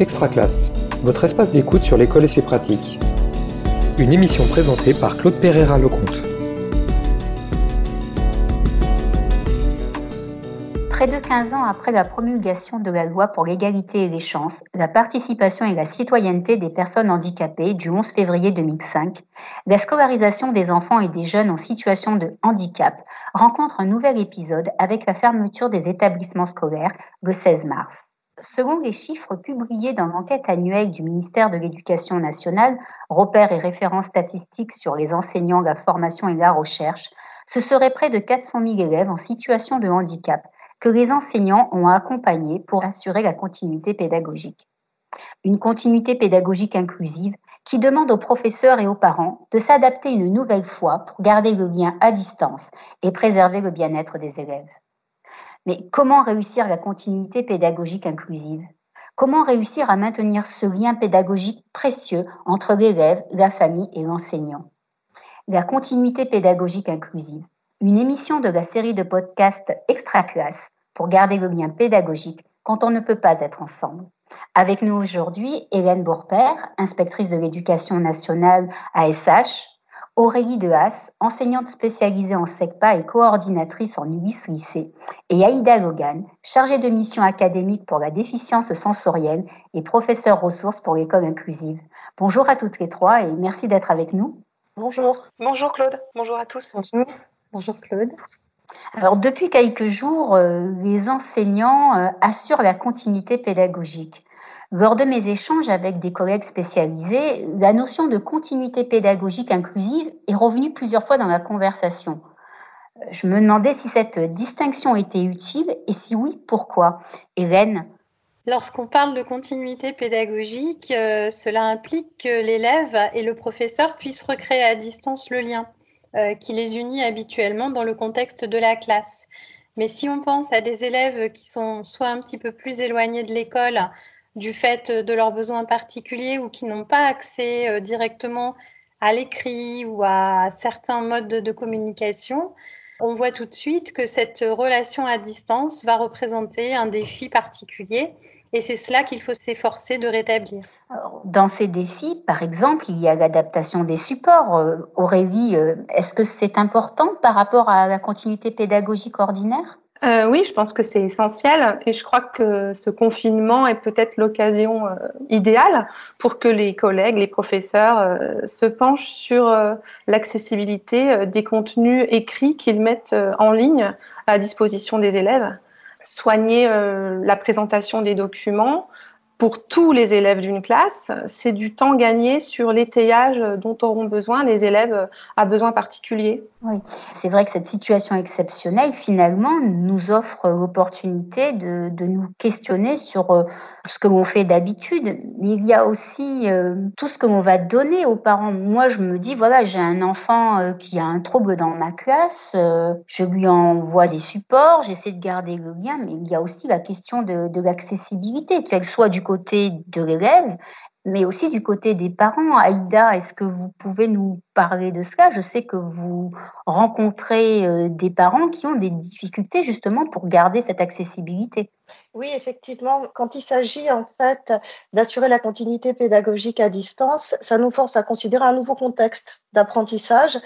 Extra Classe, votre espace d'écoute sur l'école et ses pratiques. Une émission présentée par Claude Pereira-Lecomte. Près de 15 ans après la promulgation de la loi pour l'égalité et les chances, la participation et la citoyenneté des personnes handicapées du 11 février 2005, la scolarisation des enfants et des jeunes en situation de handicap rencontre un nouvel épisode avec la fermeture des établissements scolaires le 16 mars. Selon les chiffres publiés dans l'enquête annuelle du ministère de l'Éducation nationale, repères et références statistiques sur les enseignants, la formation et la recherche, ce serait près de 400 000 élèves en situation de handicap que les enseignants ont accompagné pour assurer la continuité pédagogique. Une continuité pédagogique inclusive qui demande aux professeurs et aux parents de s'adapter une nouvelle fois pour garder le lien à distance et préserver le bien-être des élèves. Mais comment réussir la continuité pédagogique inclusive? Comment réussir à maintenir ce lien pédagogique précieux entre l'élève, la famille et l'enseignant? La continuité pédagogique inclusive, une émission de la série de podcasts Extra Classe pour garder le lien pédagogique quand on ne peut pas être ensemble. Avec nous aujourd'hui, Hélène Bourpère, inspectrice de l'éducation nationale à SH, Aurélie Dehas, enseignante spécialisée en SECPA et coordinatrice en ULIS lycée, et Aïda Logan, chargée de mission académique pour la déficience sensorielle et professeure ressource pour l'école inclusive. Bonjour à toutes les trois et merci d'être avec nous. Bonjour. Bonjour Claude. Bonjour à tous. Bonjour. Bonjour Claude. Alors depuis quelques jours, euh, les enseignants euh, assurent la continuité pédagogique. Lors de mes échanges avec des collègues spécialisés, la notion de continuité pédagogique inclusive est revenue plusieurs fois dans la conversation. Je me demandais si cette distinction était utile et si oui, pourquoi? Hélène? Lorsqu'on parle de continuité pédagogique, euh, cela implique que l'élève et le professeur puissent recréer à distance le lien. Euh, qui les unit habituellement dans le contexte de la classe. Mais si on pense à des élèves qui sont soit un petit peu plus éloignés de l'école du fait de leurs besoins particuliers ou qui n'ont pas accès euh, directement à l'écrit ou à certains modes de communication, on voit tout de suite que cette relation à distance va représenter un défi particulier et c'est cela qu'il faut s'efforcer de rétablir. Dans ces défis, par exemple, il y a l'adaptation des supports. Euh, Aurélie, euh, est-ce que c'est important par rapport à la continuité pédagogique ordinaire? Euh, oui, je pense que c'est essentiel et je crois que ce confinement est peut-être l'occasion idéale pour que les collègues, les professeurs se penchent sur l'accessibilité des contenus écrits qu'ils mettent en ligne à disposition des élèves. Soigner euh, la présentation des documents pour tous les élèves d'une classe, c'est du temps gagné sur l'étayage dont auront besoin les élèves à besoins particuliers. Oui, c'est vrai que cette situation exceptionnelle, finalement, nous offre l'opportunité de, de, nous questionner sur euh, ce que l'on fait d'habitude. Il y a aussi euh, tout ce que l'on va donner aux parents. Moi, je me dis, voilà, j'ai un enfant euh, qui a un trouble dans ma classe, je lui envoie des supports, j'essaie de garder le lien, mais il y a aussi la question de, de l'accessibilité, qu'elle soit du côté de l'élève mais aussi du côté des parents. Aïda, est-ce que vous pouvez nous parler de cela? Je sais que vous rencontrez euh, des parents qui ont des difficultés justement pour garder cette accessibilité. Oui, effectivement, quand il s'agit en fait d'assurer la continuité pédagogique à distance, ça nous force à considérer un nouveau contexte d'apprentissage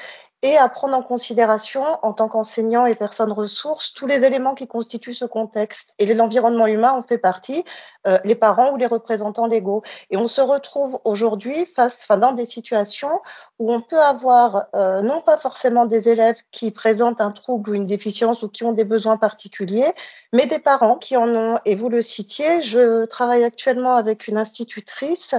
et à prendre en considération, en tant qu'enseignant et personne ressource, tous les éléments qui constituent ce contexte. Et l'environnement humain en fait partie, euh, les parents ou les représentants légaux. Et on se retrouve aujourd'hui face, enfin, dans des situations où on peut avoir euh, non pas forcément des élèves qui présentent un trouble ou une déficience ou qui ont des besoins particuliers, mais des parents qui en Et vous le citiez, je travaille actuellement avec une institutrice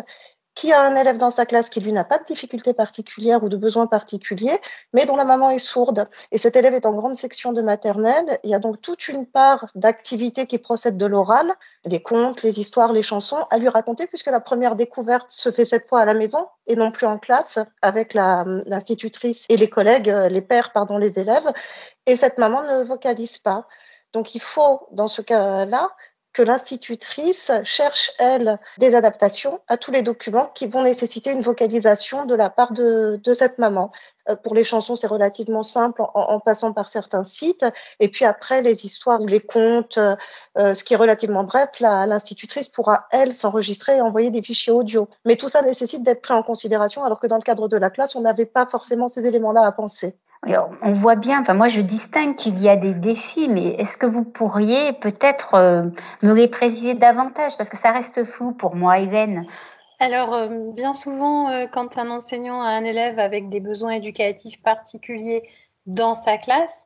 qui a un élève dans sa classe qui, lui, n'a pas de difficulté particulière ou de besoin particulier, mais dont la maman est sourde. Et cet élève est en grande section de maternelle. Il y a donc toute une part d'activité qui procède de l'oral, les contes, les histoires, les chansons, à lui raconter, puisque la première découverte se fait cette fois à la maison et non plus en classe avec l'institutrice et les collègues, les pères, pardon, les élèves. Et cette maman ne vocalise pas. Donc il faut, dans ce cas-là, que l'institutrice cherche, elle, des adaptations à tous les documents qui vont nécessiter une vocalisation de la part de, de cette maman. Euh, pour les chansons, c'est relativement simple en, en, passant par certains sites. Et puis après, les histoires les contes, euh, ce qui est relativement bref, l'institutrice pourra, elle, s'enregistrer et envoyer des fichiers audio. Mais tout ça nécessite d'être pris en considération, alors que dans le cadre de la classe, on n'avait pas forcément ces éléments-là à penser on voit bien, enfin moi je distingue qu'il y a des défis, mais est-ce que vous pourriez peut-être euh, me les préciser davantage? Parce que ça reste flou pour moi, Hélène. Alors, euh, bien souvent, euh, quand un enseignant a un élève avec des besoins éducatifs particuliers dans sa classe,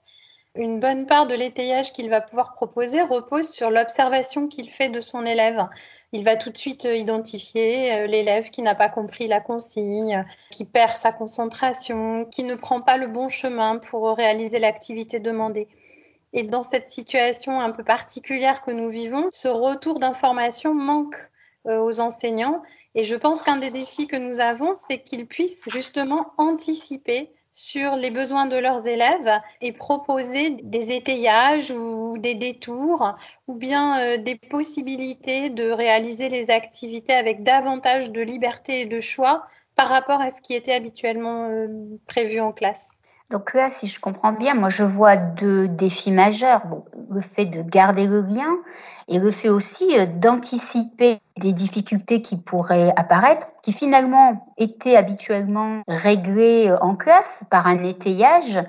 une bonne part de l'étayage qu'il va pouvoir proposer repose sur l'observation qu'il fait de son élève. Il va tout de suite euh, identifier euh, l'élève qui n'a pas compris la consigne, qui perd sa concentration, qui ne prend pas le bon chemin pour réaliser l'activité demandée. Et dans cette situation un peu particulière que nous vivons, ce retour d'information manque euh, aux enseignants. Et je pense qu'un des défis que nous avons, c'est qu'ils puissent justement anticiper sur les besoins de leurs élèves et proposer des étayages ou des détours ou bien euh, des possibilités de réaliser les activités avec davantage de liberté et de choix par rapport à ce qui était habituellement euh, prévu en classe. Donc là, si je comprends bien, moi je vois deux défis majeurs. Le fait de garder le lien et le fait aussi euh, d'anticiper des difficultés qui pourraient apparaître, qui finalement étaient habituellement réglées euh, en classe par un étayage.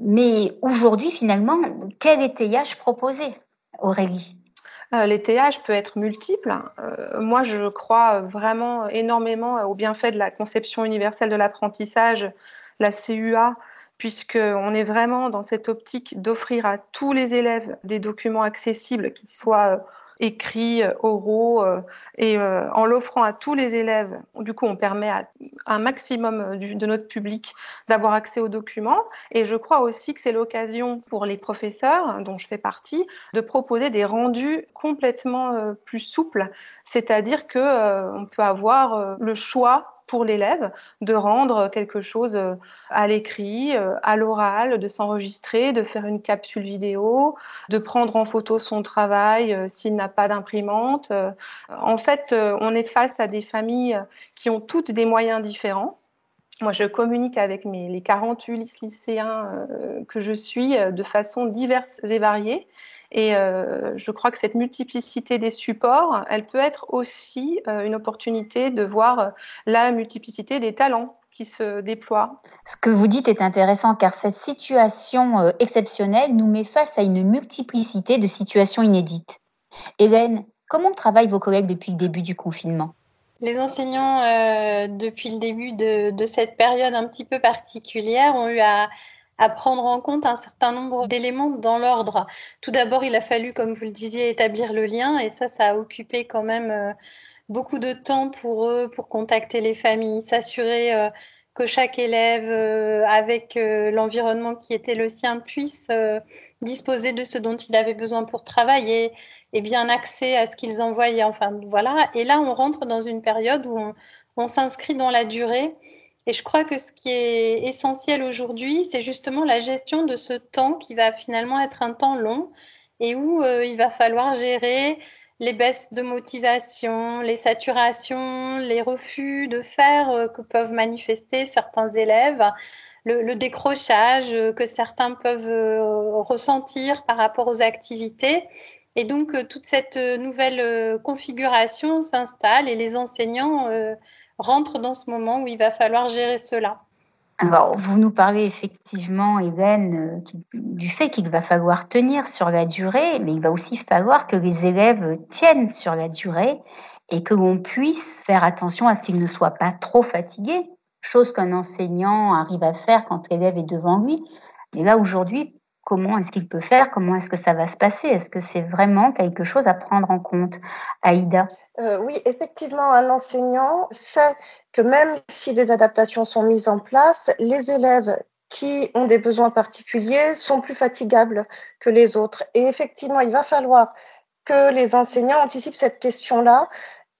Mais aujourd'hui, finalement, quel étayage proposer, Aurélie? Euh, L'étayage peut être multiple. moi, je crois vraiment énormément au bienfait de la conception universelle de l'apprentissage, la CUA, puisqu'on est vraiment dans cette optique d'offrir à tous les élèves des documents accessibles qui soient euh, écrits, euh, oraux, euh, et en l'offrant à tous les élèves, du coup, on permet à un maximum de notre public d'avoir accès aux documents. Et je crois aussi que c'est l'occasion pour les professeurs, dont je fais partie, de proposer des rendus complètement plus souples, c'est-à-dire que on peut avoir le choix pour l'élève de rendre quelque chose euh, à l'écrit, euh, à l'oral, de s'enregistrer, de faire une capsule vidéo, de prendre en photo son travail euh, s'il n'a pas d'imprimante. En fait, on est face à des familles qui ont toutes des moyens différents. Moi, je communique avec mes, les 48 lycéens que je suis de façon diverse et variée. Et euh, je crois que cette multiplicité des supports, elle peut être aussi euh, une opportunité de voir euh, la multiplicité des talents qui se déploient. Ce que vous dites est intéressant car cette situation exceptionnelle nous met face à une multiplicité de situations inédites. Hélène, comment travaillent vos collègues depuis le début du confinement? Les enseignants, depuis le début de, cette période un petit peu particulière, ont eu à, à prendre en compte un certain nombre d'éléments dans l'ordre. Tout d'abord, il a fallu, comme vous le disiez, établir le lien et ça, ça a occupé quand même euh, beaucoup de temps pour eux, pour contacter les familles, s'assurer euh, que chaque élève, euh, avec l'environnement qui était le sien, puisse disposer de ce dont il avait besoin pour travailler et bien accès à ce qu'ils envoyaient. Enfin, voilà. Et là, on rentre dans une période où on, s'inscrit dans la durée et je crois que ce qui est essentiel aujourd'hui, c'est justement la gestion de ce temps qui va finalement être un temps long et où euh, il va falloir gérer les baisses de motivation, les saturations, les refus de faire euh, que peuvent manifester certains élèves, le, décrochage que certains peuvent euh, ressentir par rapport aux activités. Et donc, toute cette nouvelle configuration s'installe et les enseignants rentre dans ce moment où il va falloir gérer cela. Alors, vous nous parlez effectivement, Hélène, euh, du fait qu'il va falloir tenir sur la durée, mais il va aussi falloir que les élèves tiennent sur la durée et que l'on puisse faire attention à ce qu'ils ne soient pas trop fatigués, chose qu'un enseignant arrive à faire quand l'élève est devant lui. Mais là, aujourd'hui, comment est-ce qu'il peut faire Comment est-ce que ça va se passer? Est-ce que c'est vraiment quelque chose à prendre en compte? Aïda? Euh, Oui, effectivement, un enseignant sait que même si des adaptations sont mises en place, les élèves qui ont des besoins particuliers sont plus fatigables que les autres. Et effectivement, il va falloir que les enseignants anticipent cette question-là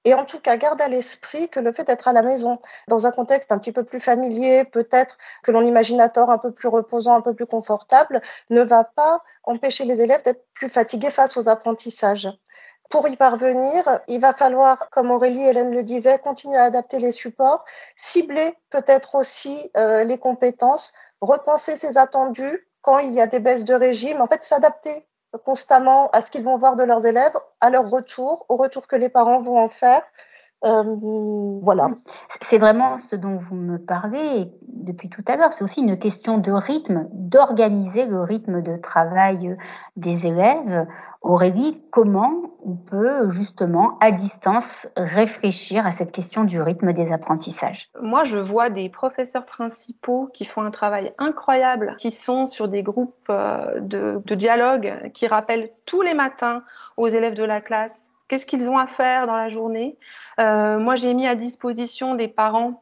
et en tout cas, garde à l'esprit que le fait d'être à la maison, dans un contexte un petit peu plus familier, peut-être que l'on imagine à tort un peu plus reposant, un peu plus confortable, ne va pas empêcher les élèves d'être plus fatigués face aux apprentissages. Pour y parvenir, il va falloir, comme Aurélie et Hélène le disaient, continuer à adapter les supports, cibler peut-être aussi euh, les compétences, repenser ses attendus quand il y a des baisses de régime, en fait s'adapter constamment à ce qu'ils vont voir de leurs élèves, à leur retour, au retour que les parents vont en faire. Euh, voilà. C'est vraiment ce dont vous me parlez depuis tout à l'heure. C'est aussi une question de rythme, d'organiser le rythme de travail des élèves. Aurélie, comment on peut justement à distance réfléchir à cette question du rythme des apprentissages? Moi, je vois des professeurs principaux qui font un travail incroyable, qui sont sur des groupes euh, de, de dialogue, qui rappellent tous les matins aux élèves de la classe qu'est-ce qu'ils ont à faire dans la journée. Euh, moi, j'ai mis à disposition des parents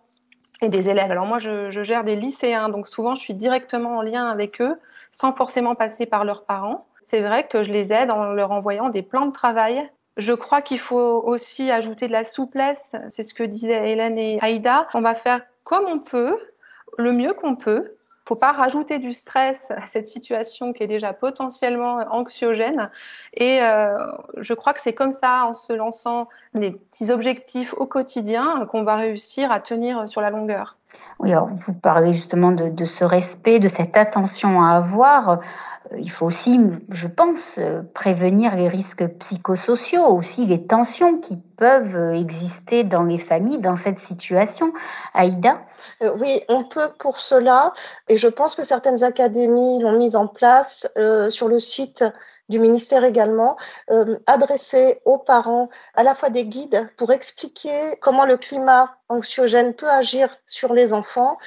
et des élèves. Alors moi, je, gère des lycéens, donc souvent, je suis directement en lien avec eux, sans forcément passer par leurs parents. C'est vrai que je les aide en leur envoyant des plans de travail. Je crois qu'il faut aussi ajouter de la souplesse. C'est ce que disaient Hélène et Aïda. On va faire comme on peut, le mieux qu'on peut faut pas rajouter du stress à cette situation qui est déjà potentiellement anxiogène. Et euh, je crois que c'est comme ça, en se lançant des petits objectifs au quotidien, qu'on va réussir à tenir sur la longueur. Oui, alors vous parlez justement de, de ce respect, de cette attention à avoir. Euh, il faut aussi, je pense, euh, prévenir les risques psychosociaux, aussi les tensions qui peuvent euh, exister dans les familles dans cette situation. Aïda? Oui, on peut pour cela, et je pense que certaines académies l'ont mise en place sur le site du ministère également, adresser aux parents à la fois des guides pour expliquer comment le climat anxiogène peut agir sur les enfants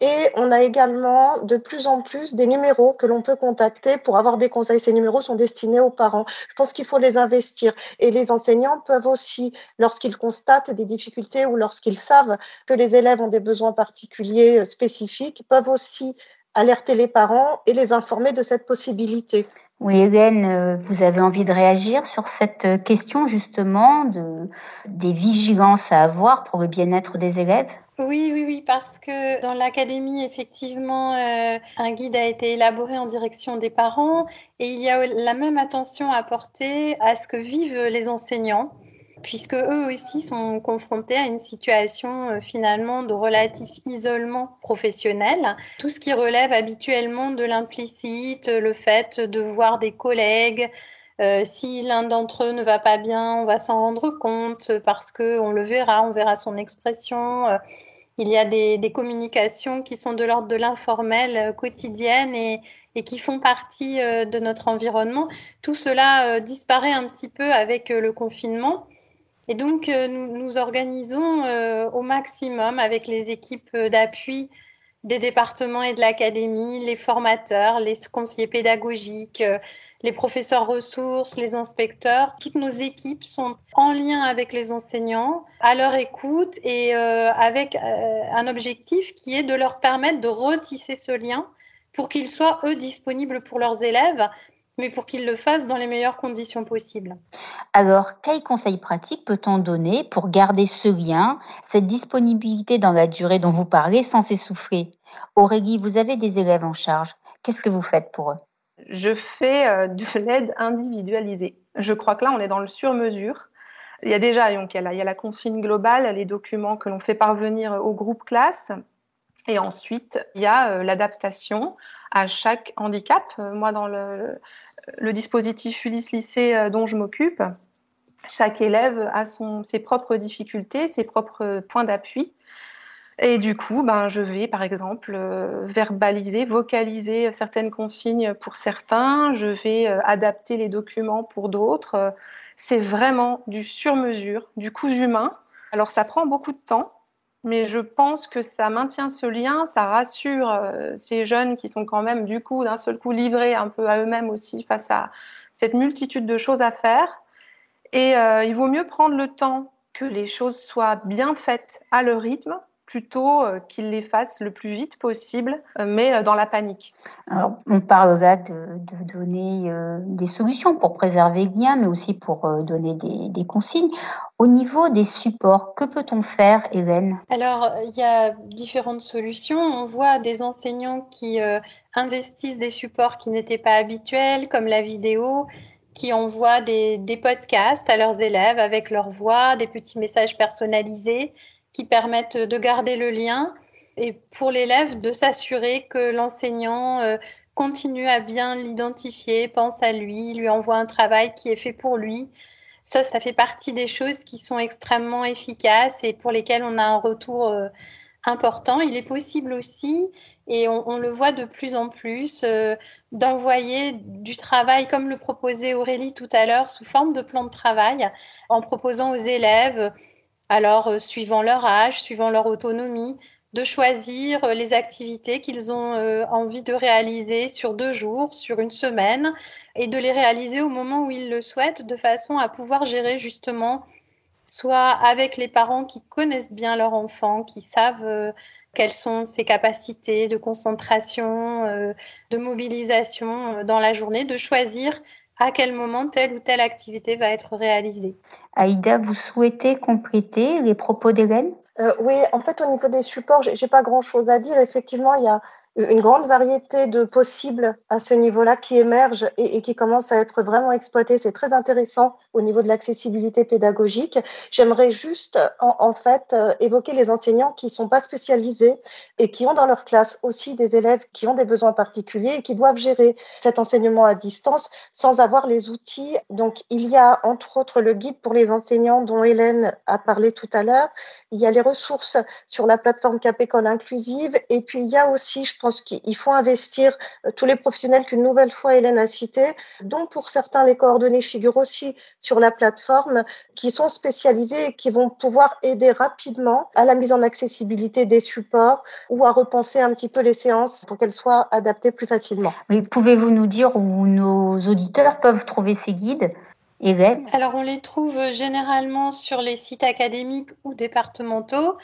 et on a également de plus en plus des numéros que l'on peut contacter pour avoir des conseils. Ces numéros sont destinés aux parents. Je pense qu'il faut les investir. Et les enseignants peuvent aussi, lorsqu'ils constatent des difficultés ou lorsqu'ils savent que les élèves ont des besoins particuliers euh, spécifiques, peuvent aussi alerter les parents et les informer de cette possibilité. Oui, Hélène, euh, vous avez envie de réagir sur cette euh, question justement de, des vigilances à avoir pour le bien-être des élèves? Oui, oui, oui, parce que dans l'académie, effectivement, euh, un guide a été élaboré en direction des parents et il y a la même attention à porter à ce que vivent les enseignants puisque eux aussi sont confrontés à une situation euh, finalement de relatif isolement professionnel. Tout ce qui relève habituellement de l'implicite, le fait de voir des collègues, euh, si l'un d'entre eux ne va pas bien, on va s'en rendre compte parce qu'on le verra, on verra son expression. Euh, il y a des, communications qui sont de l'ordre de l'informel quotidienne et, qui font partie de notre environnement. Tout cela disparaît un petit peu avec le confinement. Et donc, euh, nous nous organisons euh, au maximum avec les équipes d'appui des départements et de l'académie, les formateurs, les conseillers pédagogiques, euh, les professeurs ressources, les inspecteurs. Toutes nos équipes sont en lien avec les enseignants, à leur écoute et avec un objectif qui est de leur permettre de retisser ce lien pour qu'ils soient, eux, disponibles pour leurs élèves mais pour qu'ils le fassent dans les meilleures conditions possibles. Alors, quels conseils pratiques peut-on donner pour garder ce lien, cette disponibilité dans la durée dont vous parlez sans s'essouffler? Aurélie, vous avez des élèves en charge. Qu'est-ce que vous faites pour eux? Je fais euh, de l'aide individualisée. Je crois que là, on est dans le sur-mesure. Il y a déjà donc, il, y a la, il y a la consigne globale, les documents que l'on fait parvenir au groupe classe. Et ensuite, il y a euh, l'adaptation à chaque handicap. Euh, moi, dans le, dispositif Ulysse Lycée euh, dont je m'occupe, chaque élève a ses propres difficultés, ses propres points d'appui. Et du coup, ben, je vais, par exemple, euh, verbaliser, vocaliser certaines consignes pour certains. Je vais adapter les documents pour d'autres. C'est vraiment du sur-mesure, du coup humain. Alors, ça prend beaucoup de temps mais je pense que ça maintient ce lien, ça rassure euh, ces jeunes qui sont quand même du coup d'un seul coup livrés un peu à eux-mêmes aussi face à cette multitude de choses à faire. Et euh, il vaut mieux prendre le temps que les choses soient bien faites à leur rythme plutôt euh, qu'ils les fassent le plus vite possible, euh, mais euh, dans la panique. Alors, on parle là de, donner des solutions pour préserver le lien, mais aussi pour donner des, consignes. Au niveau des supports, que peut-on faire, Hélène? Alors, il y a différentes solutions. On voit des enseignants qui investissent des supports qui n'étaient pas habituels, comme la vidéo, qui envoient des, des, podcasts à leurs élèves avec leur voix, des petits messages personnalisés qui permettent de garder le lien et pour l'élève de s'assurer que l'enseignant euh, continue à bien l'identifier, pense à lui, lui envoie un travail qui est fait pour lui. Ça, ça fait partie des choses qui sont extrêmement efficaces et pour lesquelles on a un retour euh, important. Il est possible aussi, et on, le voit de plus en plus, euh, d'envoyer du travail, comme le proposait Aurélie tout à l'heure, sous forme de plan de travail, en proposant aux élèves, alors suivant leur âge, suivant leur autonomie, de choisir euh, les activités qu'ils ont euh, envie de réaliser sur deux jours, sur une semaine, et de les réaliser au moment où ils le souhaitent, de façon à pouvoir gérer justement, soit avec les parents qui connaissent bien leur enfant, qui savent euh, quelles sont ses capacités de concentration, de mobilisation dans la journée, de choisir à quel moment telle ou telle activité va être réalisée? Aïda, vous souhaitez compléter les propos d'Hélène? Euh, oui, en fait, au niveau des supports, j'ai pas grand-chose à dire. Effectivement, il y a une grande variété de possibles à ce niveau-là qui émergent et, qui commencent à être vraiment exploités. C'est très intéressant au niveau de l'accessibilité pédagogique. J'aimerais juste, en, fait, euh, évoquer les enseignants qui sont pas spécialisés et qui ont dans leur classe aussi des élèves qui ont des besoins particuliers et qui doivent gérer cet enseignement à distance sans avoir les outils. Donc, il y a entre autres le guide pour les enseignants dont Hélène a parlé tout à l'heure. Il y a les ressources sur la plateforme Cap École Inclusive et puis il y a aussi, je pense qu'il faut investir euh, tous les professionnels qu'une nouvelle fois Hélène a cités, dont pour certains les coordonnées figurent aussi sur la plateforme, qui sont spécialisés et qui vont pouvoir aider rapidement à la mise en accessibilité des supports ou à repenser un petit peu les séances pour qu'elles soient adaptées plus facilement. Pouvez-vous nous dire où nos auditeurs peuvent trouver ces guides Hélène? Alors on les trouve généralement sur les sites académiques ou départementaux.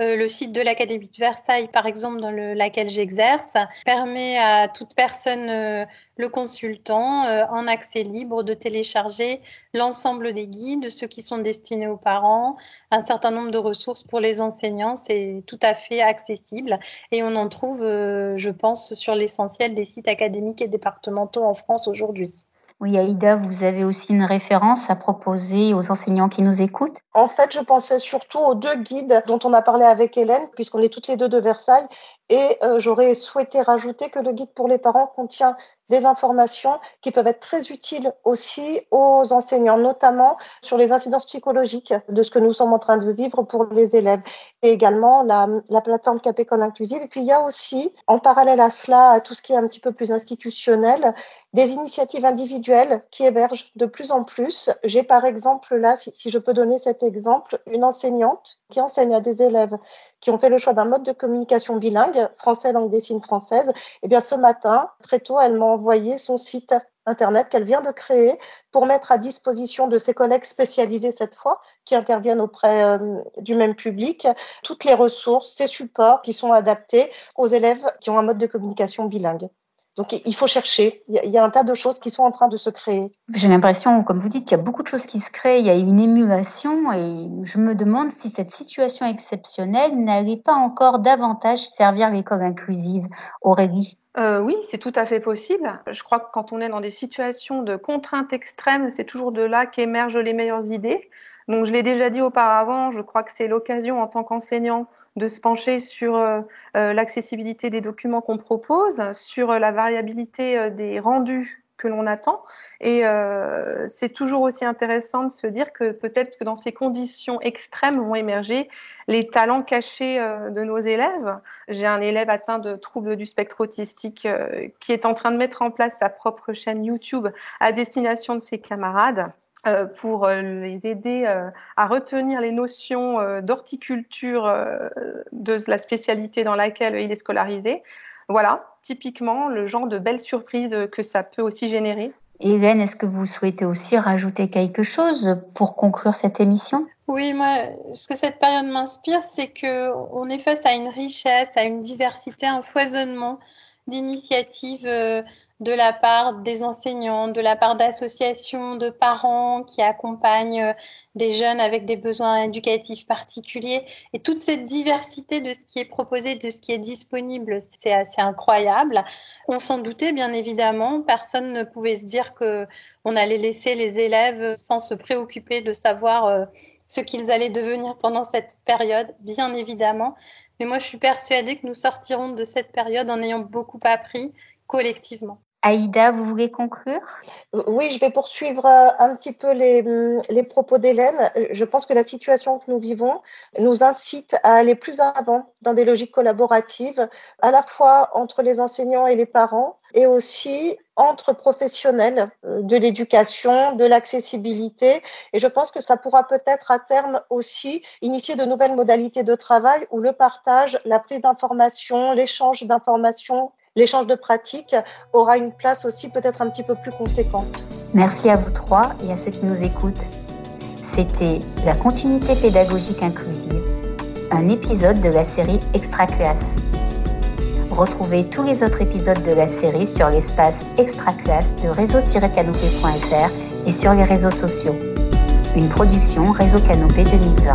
Euh, le site de l'Académie de Versailles, par exemple, dans le, laquelle j'exerce, permet à toute personne euh, le consultant euh, en accès libre de télécharger l'ensemble des guides, ceux qui sont destinés aux parents, un certain nombre de ressources pour les enseignants. C'est tout à fait accessible et on en trouve, je pense, sur l'essentiel des sites académiques et départementaux en France aujourd'hui. Oui, Aïda, vous avez aussi une référence à proposer aux enseignants qui nous écoutent En fait, je pensais surtout aux deux guides dont on a parlé avec Hélène, puisqu'on est toutes les deux de Versailles. Et euh, j'aurais souhaité rajouter que le guide pour les parents contient des informations qui peuvent être très utiles aussi aux enseignants, notamment sur les incidences psychologiques de ce que nous sommes en train de vivre pour les élèves. Et également la, la plateforme Capécole Inclusive. Et puis il y a aussi, en parallèle à cela, à tout ce qui est un petit peu plus institutionnel, des initiatives individuelles qui émergent de plus en plus. J'ai par exemple là, si je peux donner cet exemple, une enseignante qui enseigne à des élèves qui ont fait le choix d'un mode de communication bilingue, français, langue des signes française, eh bien ce matin, très tôt, elle m'a envoyé son site Internet qu'elle vient de créer pour mettre à disposition de ses collègues spécialisés cette fois, qui interviennent auprès euh, du même public, toutes les ressources, ces supports qui sont adaptés aux élèves qui ont un mode de communication bilingue. Donc il faut chercher. Il y, a un tas de choses qui sont en train de se créer. J'ai l'impression, comme vous dites, qu'il y a beaucoup de choses qui se créent. Il y a une émulation et je me demande si cette situation exceptionnelle n'allait pas encore davantage servir l'école inclusive. Aurélie euh, oui, c'est tout à fait possible. Je crois que quand on est dans des situations de contraintes extrêmes, c'est toujours de là qu'émergent les meilleures idées. Donc, je l'ai déjà dit auparavant, je crois que c'est l'occasion en tant qu'enseignant de se pencher sur euh, euh, l'accessibilité des documents qu'on propose, sur euh, la variabilité des rendus que l'on attend. Et c'est toujours aussi intéressant de se dire que peut-être que dans ces conditions extrêmes vont émerger les talents cachés de nos élèves. J'ai un élève atteint de troubles du spectre autistique qui est en train de mettre en place sa propre chaîne YouTube à destination de ses camarades. Euh, pour euh, les aider euh, à retenir les notions d'horticulture de la spécialité dans laquelle il est scolarisé. Voilà, typiquement le genre de belles surprises que ça peut aussi générer. Hélène, est-ce que vous souhaitez aussi rajouter quelque chose pour conclure cette émission? Oui, moi, ce que cette période m'inspire, c'est que on est face à une richesse, à une diversité, un foisonnement d'initiatives de la part des enseignants, de la part d'associations, de parents qui accompagnent euh, des jeunes avec des besoins éducatifs particuliers. Et toute cette diversité de ce qui est proposé, de ce qui est disponible, c'est assez incroyable. On s'en doutait, bien évidemment. Personne ne pouvait se dire que on allait laisser les élèves sans se préoccuper de savoir euh, ce qu'ils allaient devenir pendant cette période, bien évidemment. Mais moi, je suis persuadée que nous sortirons de cette période en ayant beaucoup appris collectivement. Aïda, vous voulez conclure? Oui, je vais poursuivre euh, un petit peu les, mm, les propos d'Hélène. Je pense que la situation que nous vivons nous incite à aller plus avant dans des logiques collaboratives, à la fois entre les enseignants et les parents, et aussi entre professionnels euh, de l'éducation, de l'accessibilité. Et je pense que ça pourra peut-être à terme aussi initier de nouvelles modalités de travail où le partage, la prise d'informations, l'échange d'informations l'échange de pratiques aura une place aussi peut-être un petit peu plus conséquente. Merci à vous trois et à ceux qui nous écoutent. C'était La continuité pédagogique inclusive, un épisode de la série Extra Classe. Retrouvez tous les autres épisodes de la série sur l'espace Extra Classe de réseau-canopé.fr et sur les réseaux sociaux. Une production Réseau Canopé 2020.